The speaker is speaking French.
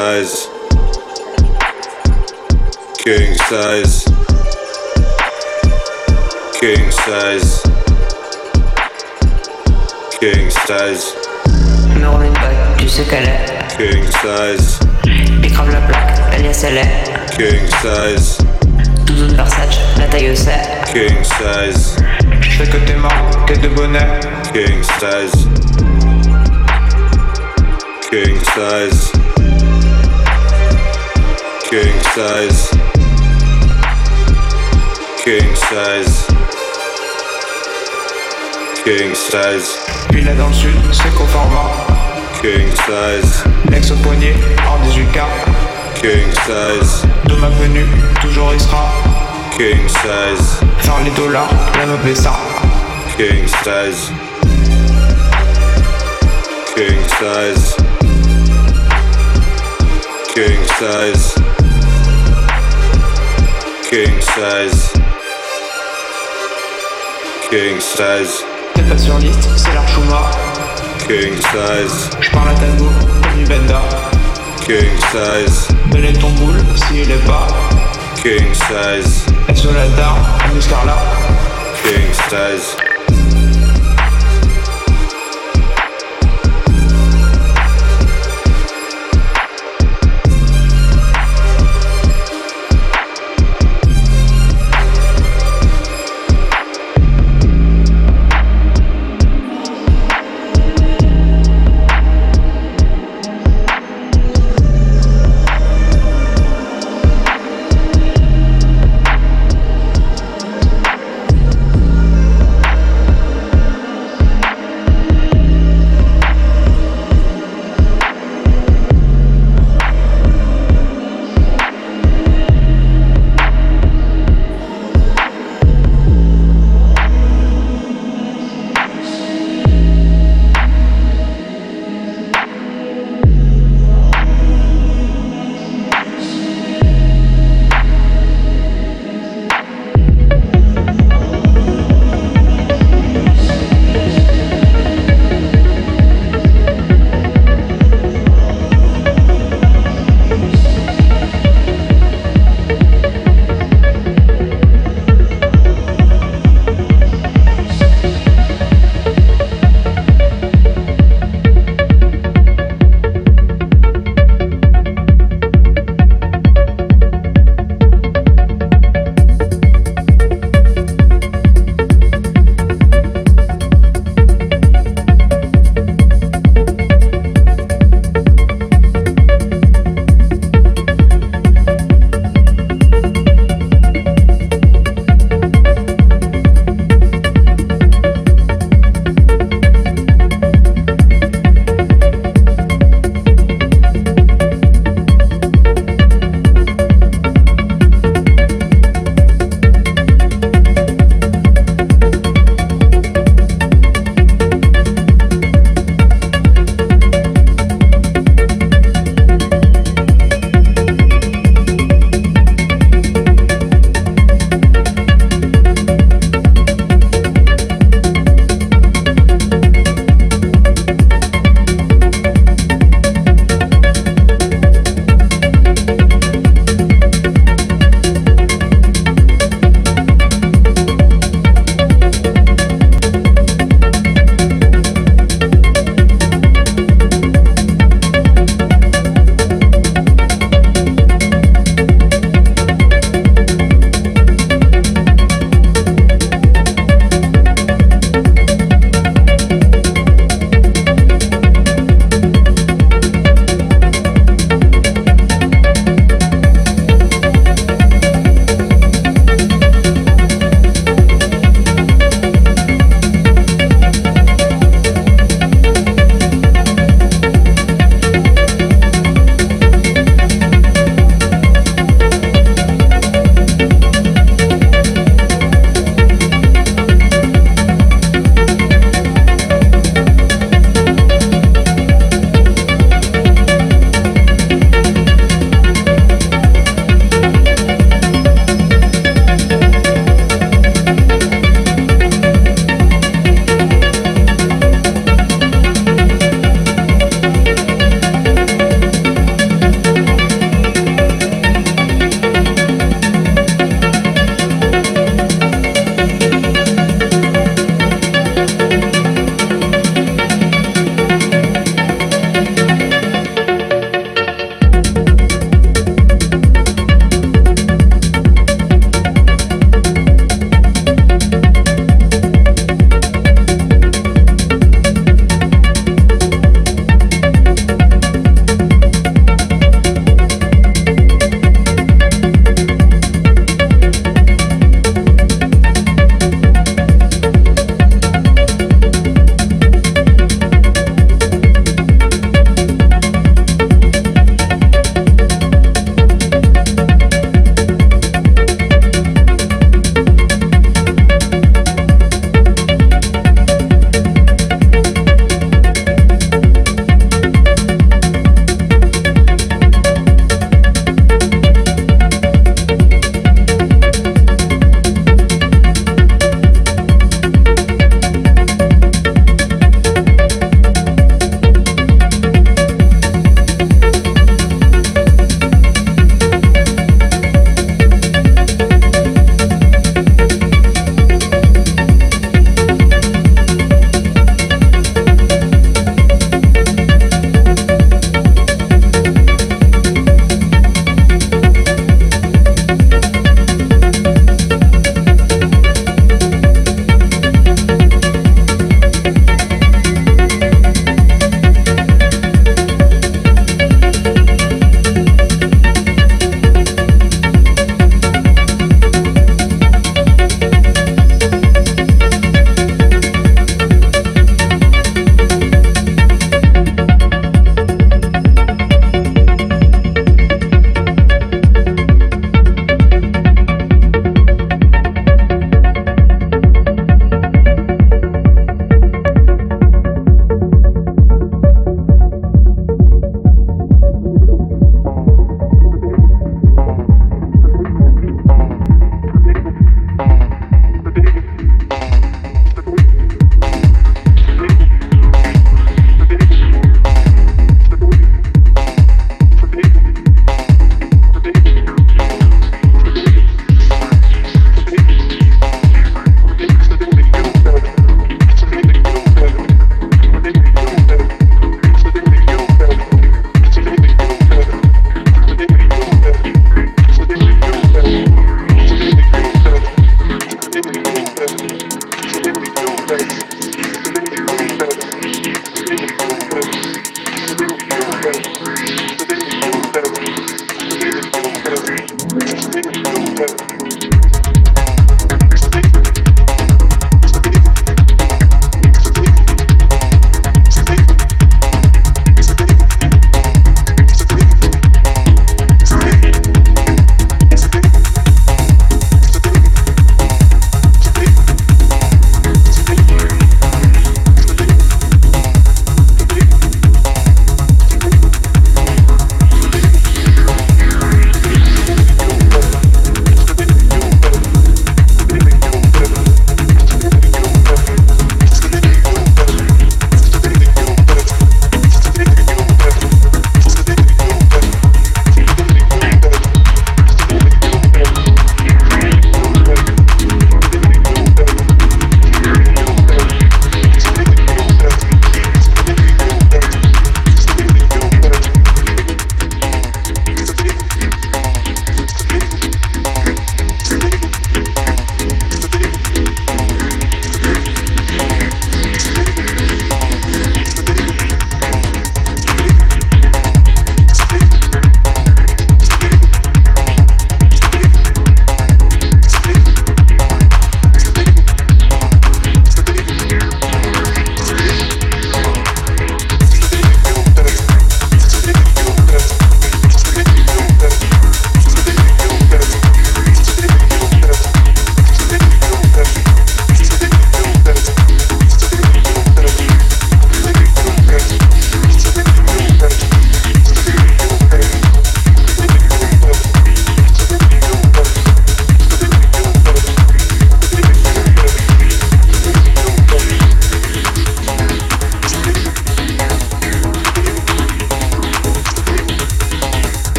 King size. King size. King size. King size. Numéro une bague, tu sais qu'elle est. King size. Bicrave la plaque, alias elle est. King size. Douze Versace, la taille c'est. King size. Je sais que t'es mort, t'es de bonnet. King size. King size. King size. King size. King size. Puis là dans le sud, c'est qu'au format. King size. L'ex au poignet, hors 18K. King size. De ma venue, toujours il sera. King size. Faire les dollars, la me ça. King size. King size. King size. King size. King size. T'es pas sur liste, c'est l'Archuma. King size. J'parle à Tango, comme Benda. King size. Donner ton boule, si il est pas. King size. Elle sur la à Muscarla. King size.